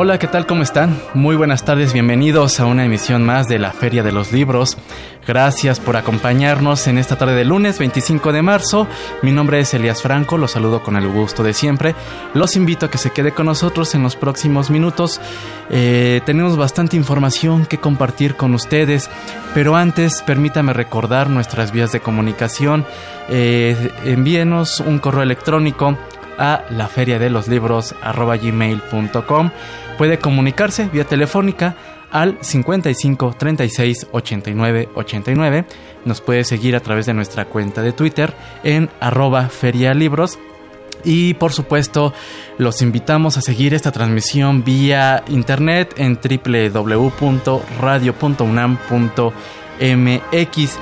Hola, ¿qué tal? ¿Cómo están? Muy buenas tardes, bienvenidos a una emisión más de la Feria de los Libros. Gracias por acompañarnos en esta tarde de lunes 25 de marzo. Mi nombre es Elías Franco, los saludo con el gusto de siempre. Los invito a que se quede con nosotros en los próximos minutos. Eh, tenemos bastante información que compartir con ustedes, pero antes permítame recordar nuestras vías de comunicación. Eh, envíenos un correo electrónico a la Puede comunicarse vía telefónica al 55 36 89 89. Nos puede seguir a través de nuestra cuenta de Twitter en arroba ferialibros. Y por supuesto, los invitamos a seguir esta transmisión vía internet en www.radio.unam.mx.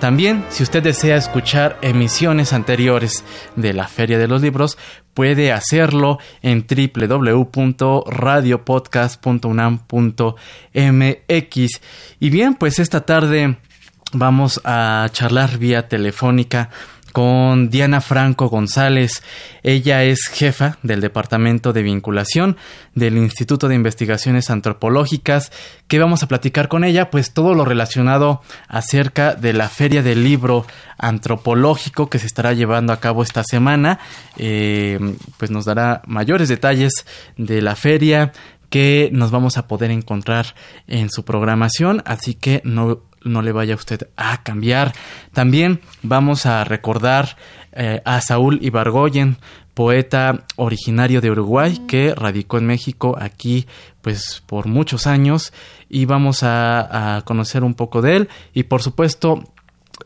También, si usted desea escuchar emisiones anteriores de la Feria de los Libros, puede hacerlo en www.radiopodcast.unam.mx. Y bien, pues esta tarde vamos a charlar vía telefónica con Diana Franco González. Ella es jefa del Departamento de Vinculación del Instituto de Investigaciones Antropológicas. ¿Qué vamos a platicar con ella? Pues todo lo relacionado acerca de la Feria del Libro Antropológico que se estará llevando a cabo esta semana. Eh, pues nos dará mayores detalles de la feria que nos vamos a poder encontrar en su programación. Así que no no le vaya usted a cambiar. También vamos a recordar eh, a Saúl Ibargoyen, poeta originario de Uruguay que radicó en México aquí pues por muchos años y vamos a, a conocer un poco de él y por supuesto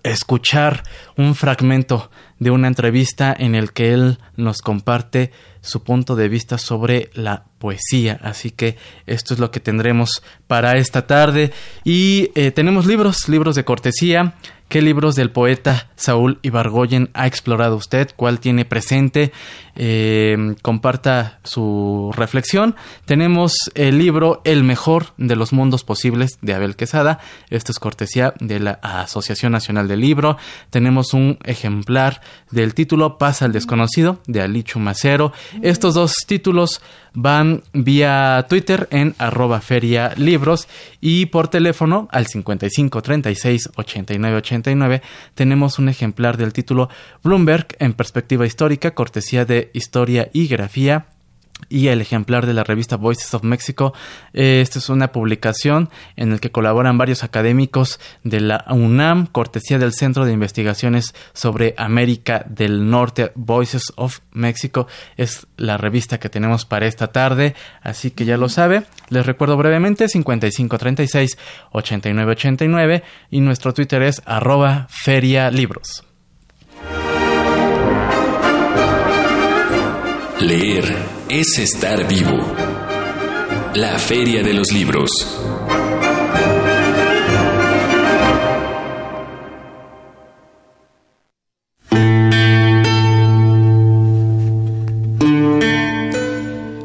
escuchar un fragmento de una entrevista en el que él nos comparte su punto de vista sobre la poesía. Así que esto es lo que tendremos para esta tarde. Y eh, tenemos libros, libros de cortesía. ¿Qué libros del poeta Saúl Ibargoyen ha explorado usted? ¿Cuál tiene presente? Eh, comparta su reflexión. Tenemos el libro El mejor de los mundos posibles de Abel Quesada. Esto es cortesía de la Asociación Nacional del Libro. Tenemos un ejemplar del título Pasa al desconocido de Alichu Macero. Estos dos títulos van vía Twitter en arroba feria libros y por teléfono al 55 36 89 89 tenemos un ejemplar del título Bloomberg en perspectiva histórica, cortesía de Historia y Grafía y el ejemplar de la revista Voices of Mexico. Esta es una publicación en la que colaboran varios académicos de la UNAM, cortesía del Centro de Investigaciones sobre América del Norte, Voices of Mexico. Es la revista que tenemos para esta tarde, así que ya lo sabe. Les recuerdo brevemente 5536 8989 y nuestro Twitter es arroba ferialibros. Leer es estar vivo. La Feria de los Libros.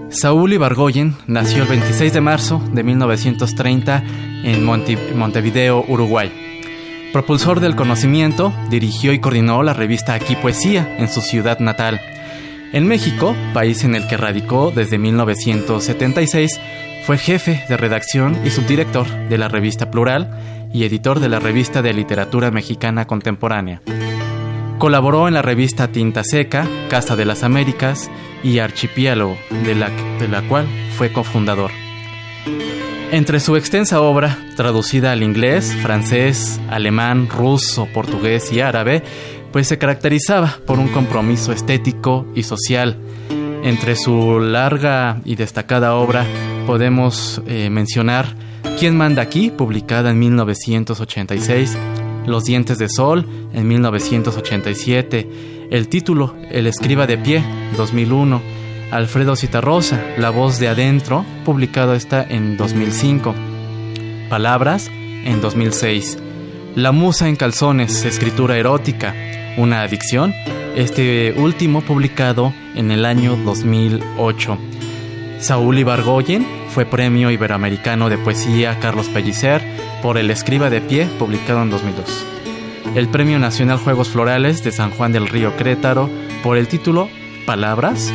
Saúl Ibargoyen nació el 26 de marzo de 1930 en Montevideo, Uruguay. Propulsor del conocimiento, dirigió y coordinó la revista Aquí Poesía en su ciudad natal en México, país en el que radicó desde 1976, fue jefe de redacción y subdirector de la revista Plural y editor de la revista de literatura mexicana contemporánea. Colaboró en la revista Tinta Seca, Casa de las Américas y Archipiélago, de la, de la cual fue cofundador. Entre su extensa obra, traducida al inglés, francés, alemán, ruso, portugués y árabe, pues se caracterizaba por un compromiso estético y social. Entre su larga y destacada obra podemos eh, mencionar ¿Quién manda aquí?, publicada en 1986, Los dientes de sol en 1987, el título El escriba de pie, 2001, Alfredo Citarrosa, La voz de adentro, publicado esta en 2005. Palabras, en 2006. La musa en calzones, escritura erótica, una adicción, este último publicado en el año 2008. Saúl Ibargoyen fue Premio Iberoamericano de Poesía Carlos Pellicer por El Escriba de Pie, publicado en 2002. El Premio Nacional Juegos Florales de San Juan del Río Crétaro por el título Palabras,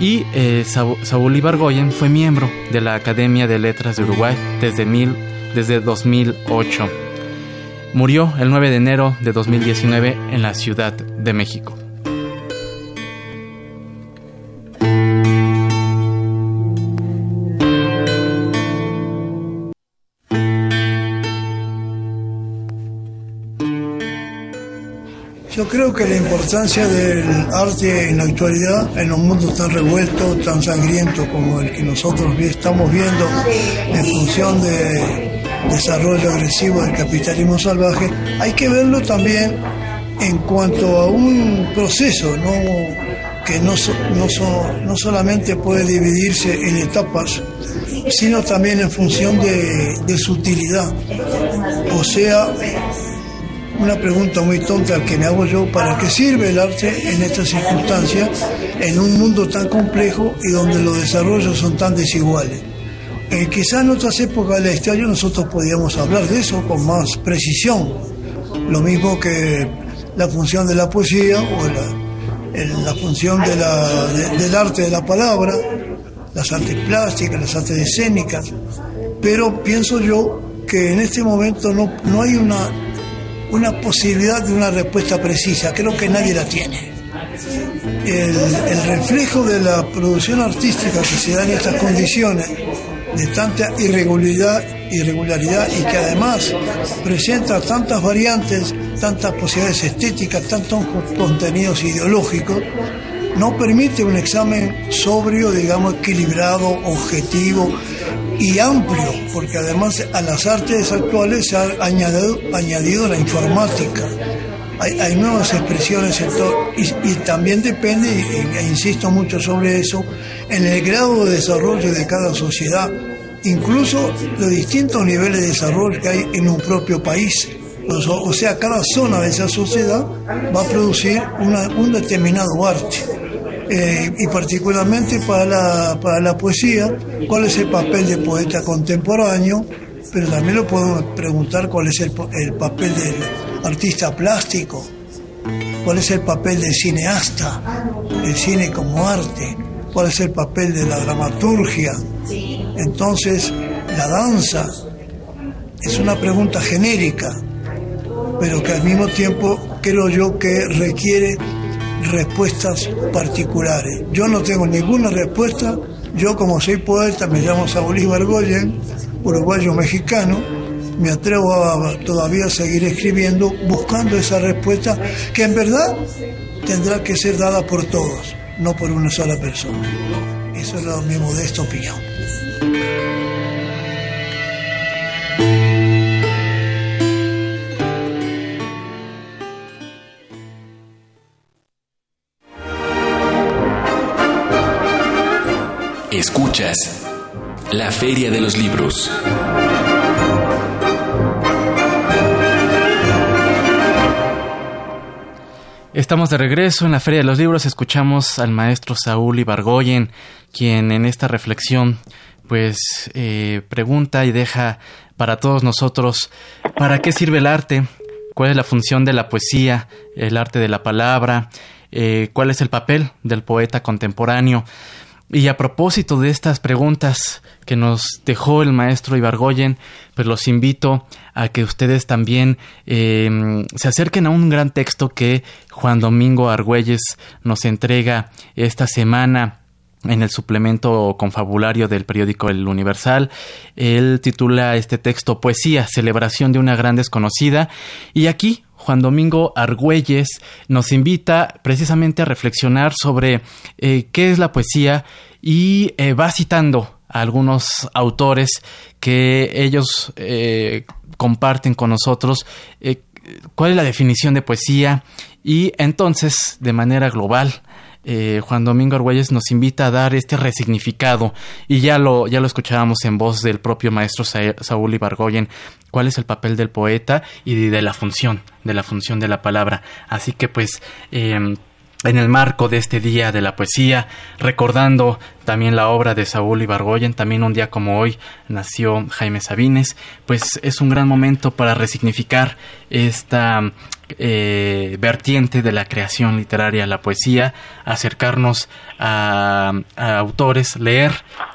y eh, Saúl Ibargoyen fue miembro de la Academia de Letras de Uruguay desde, mil, desde 2008. Murió el 9 de enero de 2019 en la Ciudad de México. Yo creo que la importancia del arte en la actualidad, en un mundo tan revuelto, tan sangriento como el que nosotros estamos viendo en función de desarrollo agresivo del capitalismo salvaje, hay que verlo también en cuanto a un proceso que no, no, no solamente puede dividirse en etapas, sino también en función de, de su utilidad. O sea, una pregunta muy tonta que me hago yo, ¿para qué sirve el arte en estas circunstancias, en un mundo tan complejo y donde los desarrollos son tan desiguales? Eh, quizá en otras épocas de la historia nosotros podíamos hablar de eso con más precisión, lo mismo que la función de la poesía o la, función del arte de la palabra, las artes plásticas, las artes escénicas, pero pienso yo que en este momento no, no hay una una posibilidad de una respuesta precisa. Creo que nadie la tiene. El, reflejo de la producción artística que se da en estas condiciones de tanta irregularidad, irregularidad y que además presenta tantas variantes, tantas posibilidades estéticas, tantos contenidos ideológicos, no permite un examen sobrio, digamos, equilibrado, objetivo, y amplio, porque además a las artes actuales se ha añadido, añadido la informática. Hay, nuevas expresiones y, y, también depende, e, insisto mucho sobre eso, en el grado de desarrollo de cada sociedad, incluso los distintos niveles de desarrollo que hay en un propio país. O sea, cada zona de esa sociedad va a producir un determinado arte. Eh, y particularmente para la, para la poesía, cuál es el papel de poeta contemporáneo, pero también lo podemos preguntar cuál es el, el papel del artista plástico, cuál es el papel del cineasta, el cine como arte, cuál es el papel de la dramaturgia. Entonces, la danza es una pregunta genérica, pero que al mismo tiempo creo yo que requiere respuestas particulares. Yo no tengo ninguna respuesta. Yo como soy poeta, me llamo Saúl Ibargoyen, uruguayo mexicano, me atrevo a todavía seguir escribiendo buscando esa respuesta que en verdad tendrá que ser dada por todos, no por una sola persona. Eso es mi modesta opinión. Escuchas la Feria de los Libros. Estamos de regreso en la Feria de los Libros. Escuchamos al maestro Saúl Ibargoyen, quien en esta reflexión pues eh, pregunta y deja para todos nosotros para qué sirve el arte, cuál es la función de la poesía, el arte de la palabra, eh, cuál es el papel del poeta contemporáneo. Y a propósito de estas preguntas que nos dejó el maestro Ibargoyen, pues los invito a que ustedes también em, se acerquen a un gran texto que Juan Domingo Argüelles nos entrega esta semana en el suplemento confabulario del periódico El Universal. Él titula este texto Poesía, celebración de una gran desconocida. Y aquí Juan Domingo Argüelles nos invita precisamente a reflexionar sobre eh, qué es la poesía y eh, va citando a algunos autores que ellos eh, comparten con nosotros cuál es la definición de poesía y entonces de manera global eh, Juan Domingo Argüelles nos invita a dar este resignificado y ya lo, ya lo escuchábamos en voz del propio maestro Saúl Ibargoyen, cuál es el papel del poeta y de la función, de la función de la palabra. Así que pues... Em, en el marco de este Día de la Poesía, recordando también la obra de Saúl Ibargoyen, también un día como hoy nació Jaime Sabines, pues es un gran momento para resignificar esta eh, vertiente de la creación literaria, la poesía, acercarnos a, autores, leer,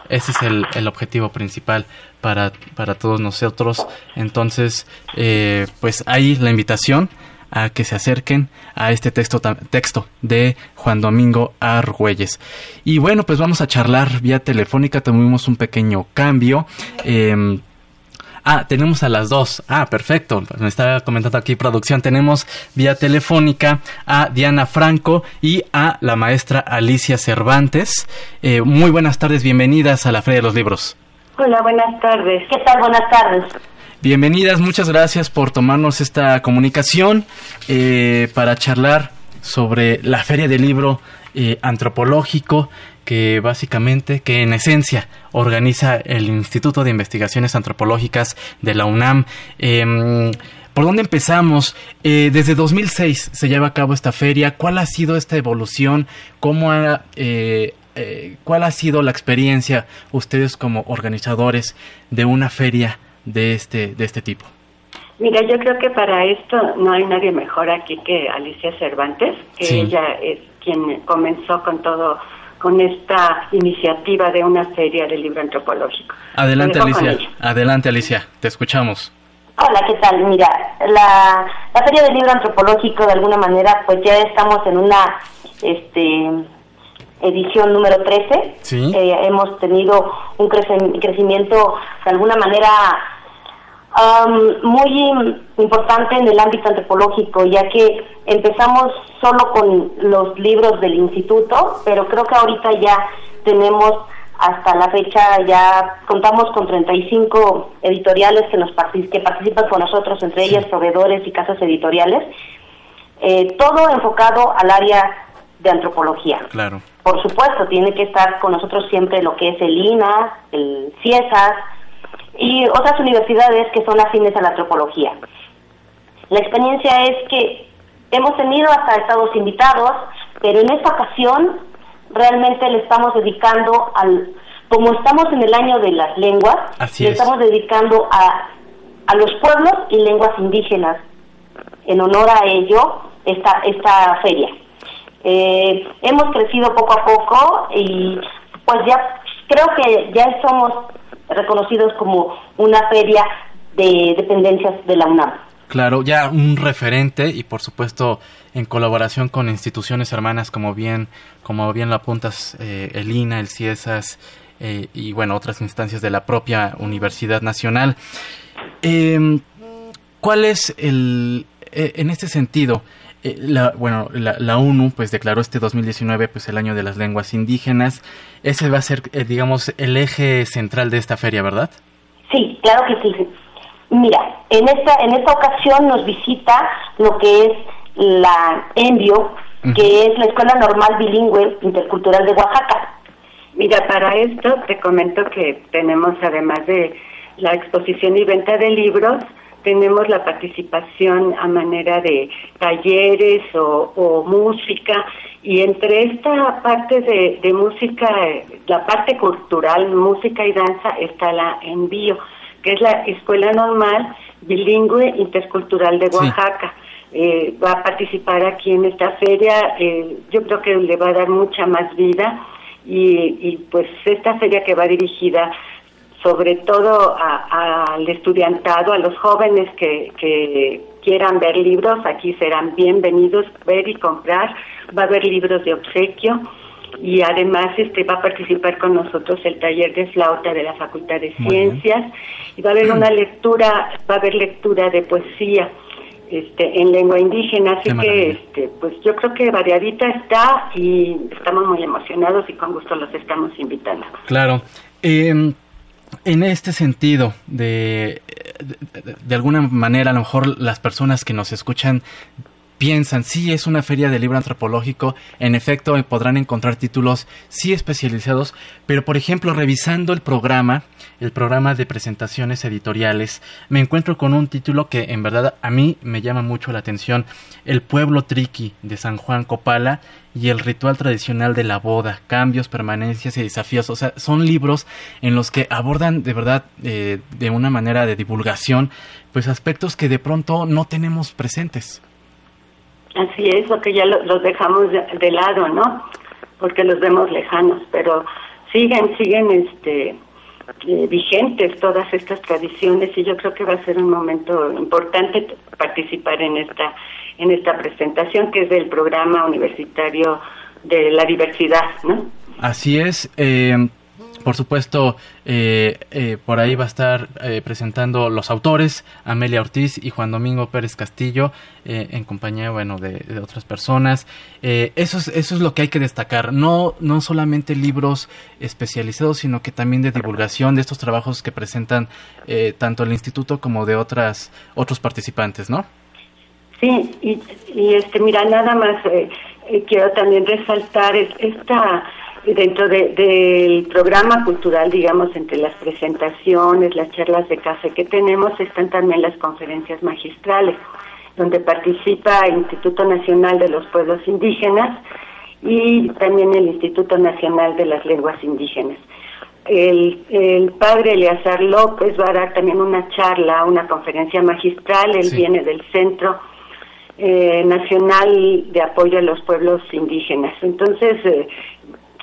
ese es el, objetivo principal para, para, todos nosotros. Entonces, eh, pues ahí la invitación a que se acerquen a este texto, texto de Juan Domingo Argüelles. Y bueno, pues vamos a charlar vía telefónica, tuvimos un pequeño cambio. Em, Ah, tenemos a las dos. Ah, perfecto. Me estaba comentando aquí producción. Tenemos vía telefónica a Diana Franco y a la maestra Alicia Cervantes. Eh, muy buenas tardes, bienvenidas a la Feria de los Libros. Hola, buenas tardes. ¿Qué tal? Buenas tardes. Bienvenidas, muchas gracias por tomarnos esta comunicación eh, para charlar sobre la Feria del Libro eh, Antropológico que básicamente, que en esencia organiza el Instituto de Investigaciones Antropológicas de la UNAM. Em, ¿Por dónde empezamos? Eh, desde 2006 se lleva a cabo esta feria. ¿Cuál ha sido esta evolución? ¿Cómo ha, eh, eh, ¿Cuál ha sido la experiencia ustedes como organizadores de una feria de este, de este tipo? Mira, yo creo que para esto no hay nadie mejor aquí que Alicia Cervantes, que ella es quien comenzó con todo con esta iniciativa de una feria del libro antropológico. Adelante, Alicia. Adelante, Alicia. Te escuchamos. Hola, ¿qué tal? Mira, la, la Feria del Libro Antropológico, de alguna manera, pues ya estamos en una este, edición número 13. ¿Sí? Eh, hemos tenido un crecimiento, de alguna manera, muy importante en el ámbito antropológico, ya que empezamos solo con los libros del instituto, pero creo que ahorita ya tenemos hasta la fecha ya contamos con 35 editoriales que nos que participan con nosotros, entre ellas proveedores y casas editoriales, eh, todo enfocado al área de antropología. Claro. Por supuesto, tiene que estar con nosotros siempre lo que es el INA, el CIESAS, y otras universidades que son afines a la antropología. La experiencia es que hemos tenido hasta estados invitados, pero en esta ocasión realmente le estamos dedicando al, como estamos en el año de las lenguas, le estamos dedicando a, a los pueblos y lenguas indígenas, en honor a ello, esta, esta feria. Eh, hemos crecido poco a poco y pues ya creo que ya somos reconocidos como una feria de dependencias de la UNAM. Claro, ya un referente y por supuesto en colaboración con instituciones hermanas como bien como bien lo apuntas eh, el INA, el CIESAS eh, y bueno otras instancias de la propia Universidad Nacional. Em, ¿Cuál es el eh, en este sentido eh, la, bueno, la, la, ONU pues declaró este 2019 pues el año de las lenguas indígenas. Ese va a ser, eh, digamos, el eje central de esta feria, ¿verdad? Sí, claro que sí. Mira, en esta en esta ocasión nos visita lo que es la ENVIO, que es la Escuela Normal Bilingüe Intercultural de Oaxaca. Mira, para esto te comento que tenemos además de la exposición y venta de libros, tenemos la participación a manera de talleres o, música y entre esta parte de, música, la parte cultural, música y danza, está la envío, que es la Escuela Normal Bilingüe Intercultural de Oaxaca. Eh, va a participar aquí en esta feria, eh, yo creo que le va a dar mucha más vida y, y pues esta feria que va dirigida sobre todo al estudiantado, a los jóvenes que, que quieran ver libros, aquí serán bienvenidos ver y comprar. Va a haber libros de obsequio y además este va a participar con nosotros el taller de flauta de la Facultad de Ciencias y va a haber una lectura, va a haber lectura de poesía este, en lengua indígena, así que este, pues yo creo que variadita está y estamos muy emocionados y con gusto los estamos invitando. Claro. Eh, en este sentido, de, de, alguna manera, a lo mejor las personas que nos escuchan piensan, sí, es una feria de libro antropológico, en efecto podrán encontrar títulos sí especializados, pero por ejemplo, revisando el programa, el programa de presentaciones editoriales, me encuentro con un título que en verdad a mí me llama mucho la atención, El pueblo triqui de San Juan Copala y el ritual tradicional de la boda, cambios, permanencias y desafíos. O sea, son libros en los que abordan de verdad eh, de una manera de divulgación, pues aspectos que de pronto no tenemos presentes. Así es, porque ya los dejamos de, lado, ¿no? Porque los vemos lejanos, pero siguen, siguen este eh, vigentes todas estas tradiciones y yo creo que va a ser un momento importante participar en esta en esta presentación que es del programa universitario de la diversidad, ¿no? Así es. Eh, por supuesto, eh, eh, por ahí va a estar eh, presentando los autores, Amelia Ortiz y Juan Domingo Pérez Castillo, en compañía, bueno, de, otras personas. eso, es, eso es lo que hay que destacar. No, no solamente libros especializados, sino que también de divulgación de estos trabajos que presentan tanto el instituto como de otras, otros participantes, ¿no? Sí, y, y este, mira, nada más quiero también resaltar esta dentro del programa cultural, digamos, entre las presentaciones, las charlas de café que tenemos, están también las conferencias magistrales, donde participa el Instituto Nacional de los Pueblos Indígenas y también el Instituto Nacional de las Lenguas Indígenas. El, padre Eleazar López va a dar también una charla, una conferencia magistral, él viene del Centro eh, Nacional de Apoyo a los Pueblos Indígenas. Entonces, eh,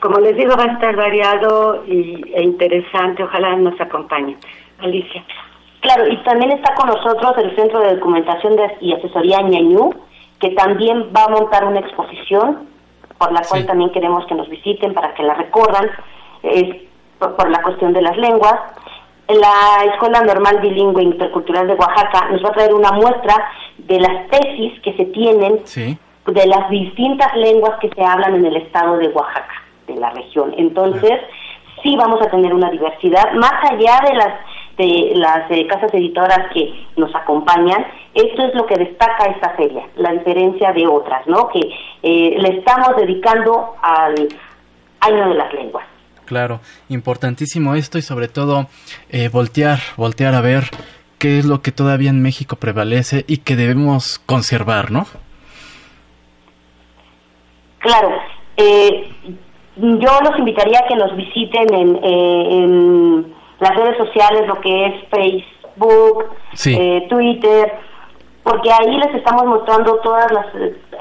como les digo, va a estar variado y, e interesante. Ojalá nos acompañe. Alicia. Claro, y también está con nosotros el Centro de Documentación y Asesoría Ñañú, que también va a montar una exposición, por la cual también queremos que nos visiten para que la recorran, es por, la cuestión de las lenguas. La Escuela Normal Bilingüe Intercultural de Oaxaca nos va a traer una muestra de las tesis que se tienen de las distintas lenguas que se hablan en el estado de Oaxaca la región. Entonces, sí vamos a tener una diversidad, más allá de las de las eh, casas editoras que nos acompañan, esto es lo que destaca esta feria, la diferencia de otras, ¿no? Que eh, le estamos dedicando al año de las lenguas. Claro, importantísimo esto y sobre todo eh, voltear, voltear a ver qué es lo que todavía en México prevalece y que debemos conservar, ¿no? Claro, eh, yo los invitaría a que nos visiten en, eh, las redes sociales, lo que es Facebook, eh, Twitter, porque ahí les estamos mostrando todas las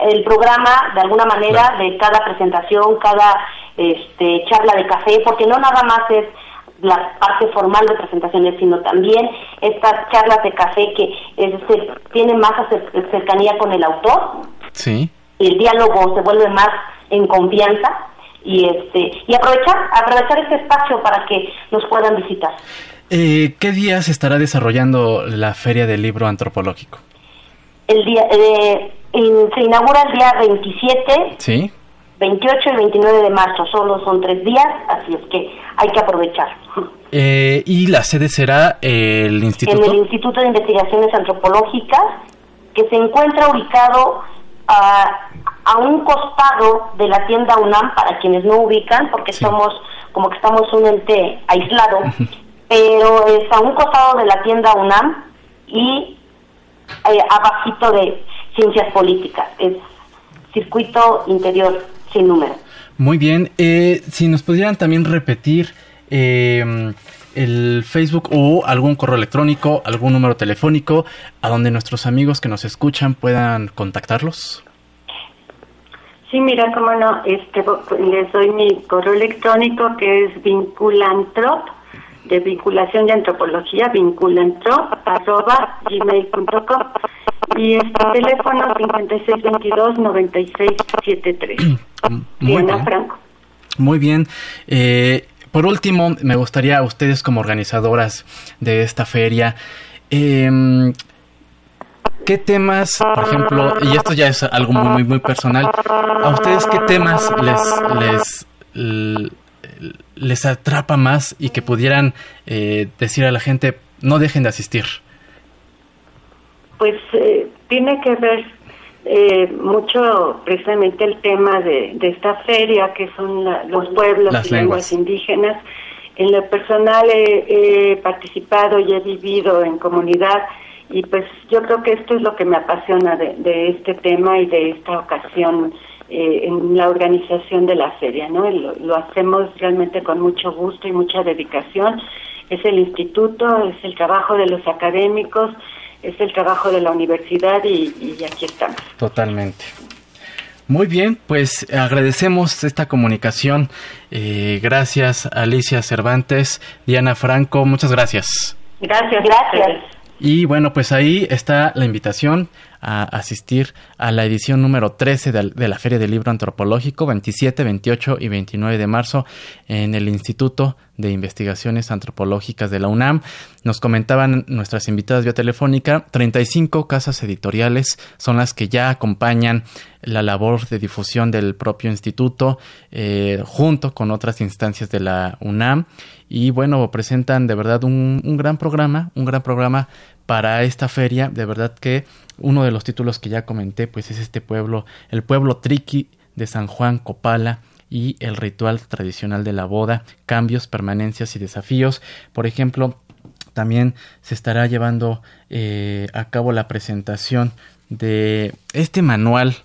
el programa de alguna manera de cada presentación, cada este charla de café, porque no nada más es la parte formal de presentaciones, sino también estas charlas de café que este, tienen más cercanía con el autor. Sí. El diálogo se vuelve más en confianza y este y aprovechar aprovechar este espacio para que nos puedan visitar. Eh, ¿Qué días estará desarrollando la Feria del Libro Antropológico? El día eh, se inaugura el día 27, sí. 28 y 29 de marzo. Solo son tres días, así es que hay que aprovechar. Eh, ¿Y la sede será el instituto? En el Instituto de Investigaciones Antropológicas, que se encuentra ubicado a a un costado de la tienda UNAM, para quienes no ubican, porque somos como que estamos un ente aislado, pero es a un costado de la tienda UNAM y eh, abajito de ciencias políticas. Es circuito interior sin número. Muy bien. Eh, si nos pudieran también repetir eh, el Facebook o algún correo electrónico, algún número telefónico, a donde nuestros amigos que nos escuchan puedan contactarlos. Sí, mira, cómo no, este, les doy mi correo electrónico que es vinculantrop, de vinculación y antropología, vinculantrop, arroba gmail.com y este teléfono 5622-9673. Diana Franco. Muy bien. Eh, por último, me gustaría a ustedes como organizadoras de esta feria, em, ¿qué temas, por ejemplo, y esto ya es algo muy, muy, personal, a ustedes qué temas les, les, les atrapa más y que pudieran eh, decir a la gente, no dejen de asistir? Pues eh, tiene que ver eh, mucho precisamente el tema de, esta feria, que son los pueblos y lenguas. indígenas. En lo personal he, participado y he vivido en comunidad y pues yo creo que esto es lo que me apasiona de, este tema y de esta ocasión eh, en la organización de la feria, ¿no? Lo, lo, hacemos realmente con mucho gusto y mucha dedicación. Es el instituto, es el trabajo de los académicos, es el trabajo de la universidad y, aquí estamos. Totalmente. Muy bien, pues agradecemos esta comunicación. Eh, gracias Alicia Cervantes, Diana Franco, muchas gracias. Gracias, gracias. Y bueno, pues ahí está la invitación a asistir a la edición número 13 de, la Feria del Libro Antropológico, 27, 28 y 29 de marzo en el Instituto de Investigaciones Antropológicas de la UNAM. Nos comentaban nuestras invitadas vía telefónica, 35 casas editoriales son las que ya acompañan la labor de difusión del propio instituto eh, junto con otras instancias de la UNAM y bueno, presentan de verdad un, un gran programa, un gran programa para esta feria. De verdad que uno de los títulos que ya comenté, pues es este pueblo, el pueblo triqui de San Juan Copala y el ritual tradicional de la boda, cambios, permanencias y desafíos. Por ejemplo, también se estará llevando eh, a cabo la presentación de este manual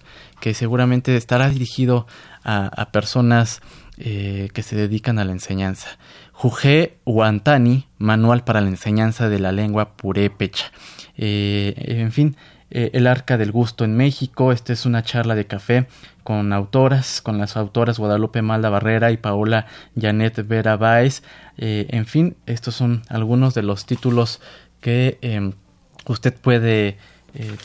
que seguramente estará dirigido a, personas eh, que se dedican a la enseñanza. Jujé Huantani, Manual para la Enseñanza de la Lengua Purépecha. Eh, en fin, eh, El Arca del Gusto en México. Esta es una charla de café con autoras, con las autoras Guadalupe Malda Barrera y Paola Janet Vera Baez. Eh, en fin, estos son algunos de los títulos que em, usted puede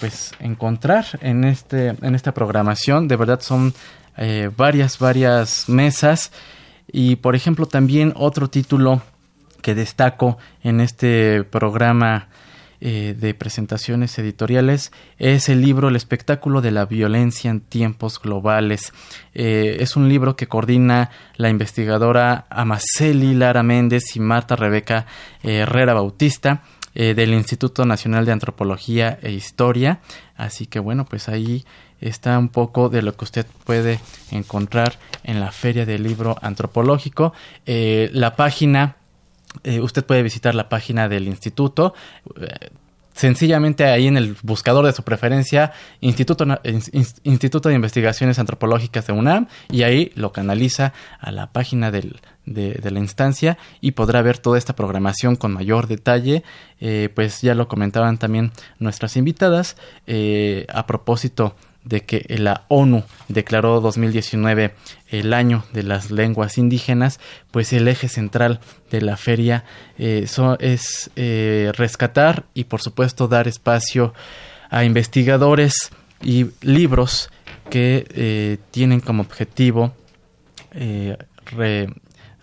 pues encontrar en este en esta programación de verdad son varias varias mesas y por ejemplo también otro título que destaco en este programa eh, de presentaciones editoriales es el libro El espectáculo de la violencia en tiempos globales. Eh, es un libro que coordina la investigadora Amaceli Lara Méndez y Marta Rebeca Herrera Bautista. Eh, del Instituto Nacional de Antropología e Historia. Así que bueno, pues ahí está un poco de lo que usted puede encontrar en la Feria del Libro Antropológico. Eh, la página, eh, usted puede visitar la página del instituto. sencillamente ahí en el buscador de su preferencia, Instituto, Instituto de Investigaciones Antropológicas de UNAM, y ahí lo canaliza a la página del, de, la instancia y podrá ver toda esta programación con mayor detalle. Eh, pues ya lo comentaban también nuestras invitadas eh, a propósito de que la ONU declaró 2019 el año de las lenguas indígenas, pues el eje central de la feria eh, es rescatar y por supuesto dar espacio a investigadores y libros que tienen como objetivo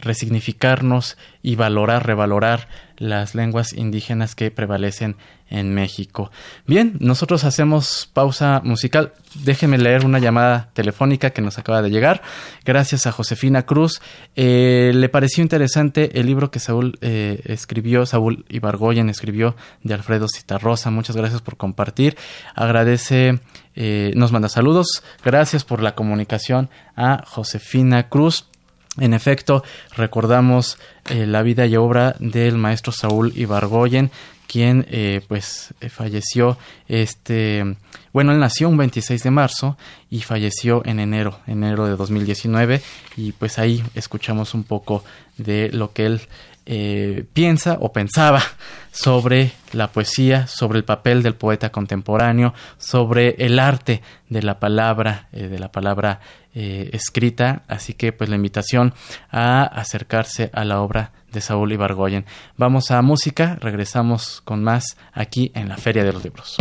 resignificarnos y valorar, revalorar las lenguas indígenas que prevalecen en México. Bien, nosotros hacemos pausa musical. Déjenme leer una llamada telefónica que nos acaba de llegar. Gracias a Josefina Cruz. Eh, le pareció interesante el libro que Saúl eh, escribió, Saúl Ibargoyen escribió de Alfredo Citarrosa. Muchas gracias por compartir. Agradece, eh, nos manda saludos. Gracias por la comunicación a Josefina Cruz. En efecto, recordamos eh, la vida y obra del maestro Saúl Ibargoyen, quien eh, pues eh, falleció este bueno él nació un 26 de marzo y falleció en enero enero de 2019 y pues ahí escuchamos un poco de lo que él eh, piensa o pensaba sobre la poesía, sobre el papel del poeta contemporáneo, sobre el arte de la palabra, eh, de la palabra eh, escrita. Así que pues la invitación a acercarse a la obra de Saúl Ibargoyen. Vamos a música, regresamos con más aquí en la Feria de los Libros.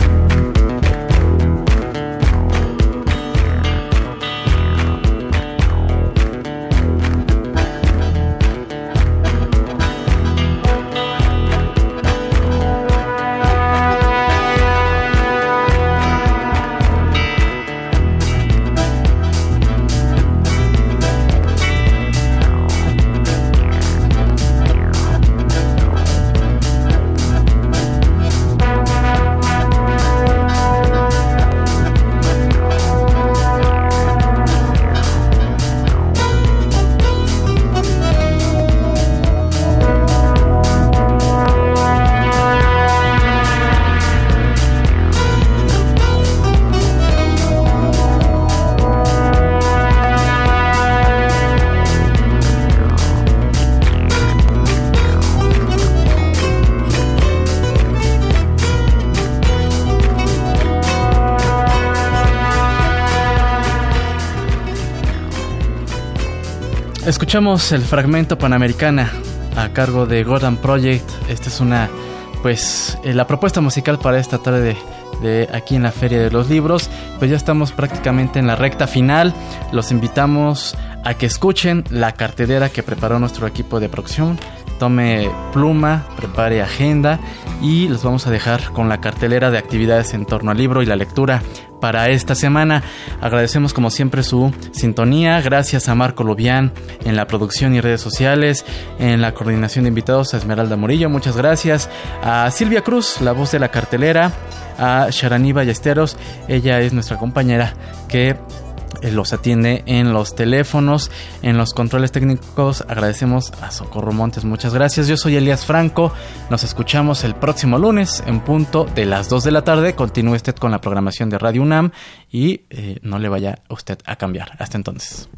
Escuchamos el fragmento Panamericana a cargo de Gordon Project. Esta es una, pues, eh, la propuesta musical para esta tarde de, aquí en la Feria de los Libros. Pues ya estamos prácticamente en la recta final. Los invitamos a que escuchen la cartelera que preparó nuestro equipo de producción. Tome pluma, prepare agenda y los vamos a dejar con la cartelera de actividades en torno al libro y la lectura para esta semana. Agradecemos como siempre su sintonía. Gracias a Marco Lubián en la producción y redes sociales, en la coordinación de invitados a Esmeralda Murillo. Muchas gracias. A Silvia Cruz, la voz de la cartelera. A Sharani Ballesteros, ella es nuestra compañera que los atiende en los teléfonos, en los controles técnicos. Agradecemos a Socorro Montes, muchas gracias. Yo soy Elías Franco. Nos escuchamos el próximo lunes en punto de las 2 de la tarde. Continúe usted con la programación de Radio UNAM y eh, no le vaya usted a cambiar. Hasta entonces.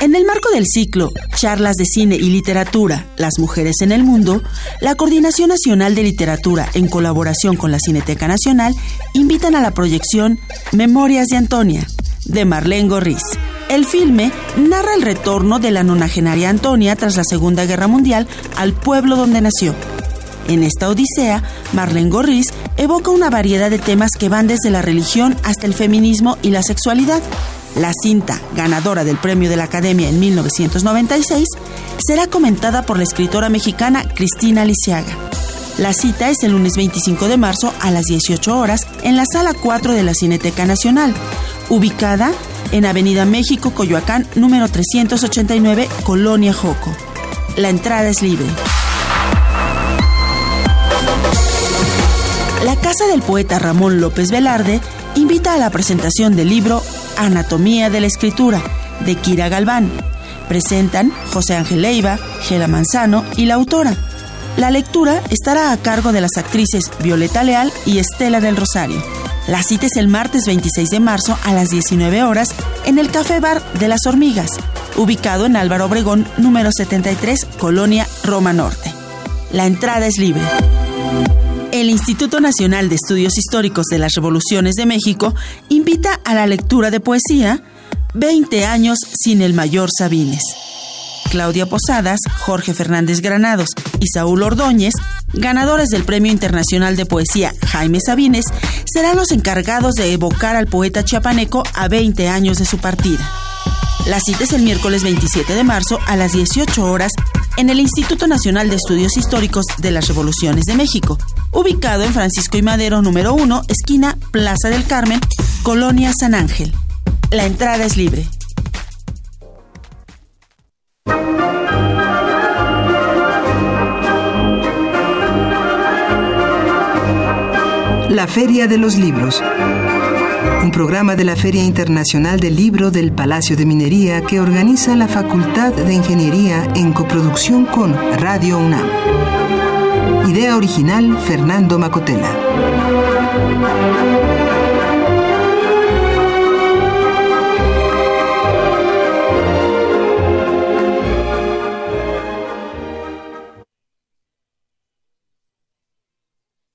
En el marco del ciclo Charlas de Cine y Literatura, Las Mujeres en el Mundo, la Coordinación Nacional de Literatura, en colaboración con la Cineteca Nacional, invitan a la proyección Memorias de Antonia, de Marlene Gorriz. El filme narra el retorno de la nonagenaria Antonia tras la Segunda Guerra Mundial al pueblo donde nació. En esta odisea, Marlene Gorriz evoca una variedad de temas que van desde la religión hasta el feminismo y la sexualidad la cinta, ganadora del Premio de la Academia en 1996, será comentada por la escritora mexicana Cristina Lisiaga. La cita es el lunes 25 de marzo a las 18 horas en la sala 4 de la Cineteca Nacional, ubicada en Avenida México, Coyoacán, número 389, Colonia Joco. La entrada es libre. La casa del poeta Ramón López Velarde invita a la presentación del libro Anatomía de la Escritura, de Kira Galván. Presentan José Ángel Leiva, Gela Manzano y la autora. La lectura estará a cargo de las actrices Violeta Leal y Estela del Rosario. La cita es el martes 26 de marzo a las 19 horas en el Café Bar de las Hormigas, ubicado en Álvaro Obregón, número 73, Colonia Roma Norte. La entrada es libre. El Instituto Nacional de Estudios Históricos de las Revoluciones de México invita a la lectura de poesía 20 años sin el mayor Sabines. Claudia Posadas, Jorge Fernández Granados y Saúl Ordóñez, ganadores del Premio Internacional de Poesía Jaime Sabines, serán los encargados de evocar al poeta chiapaneco a 20 años de su partida. La cita es el miércoles 27 de marzo a las 18 horas en el Instituto Nacional de Estudios Históricos de las Revoluciones de México, ubicado en Francisco y Madero número 1, esquina Plaza del Carmen, Colonia San Ángel. La entrada es libre. La Feria de los Libros. Un programa de la Feria Internacional del Libro del Palacio de Minería que organiza la Facultad de Ingeniería en coproducción con Radio UNAM. Idea original Fernando Macotela.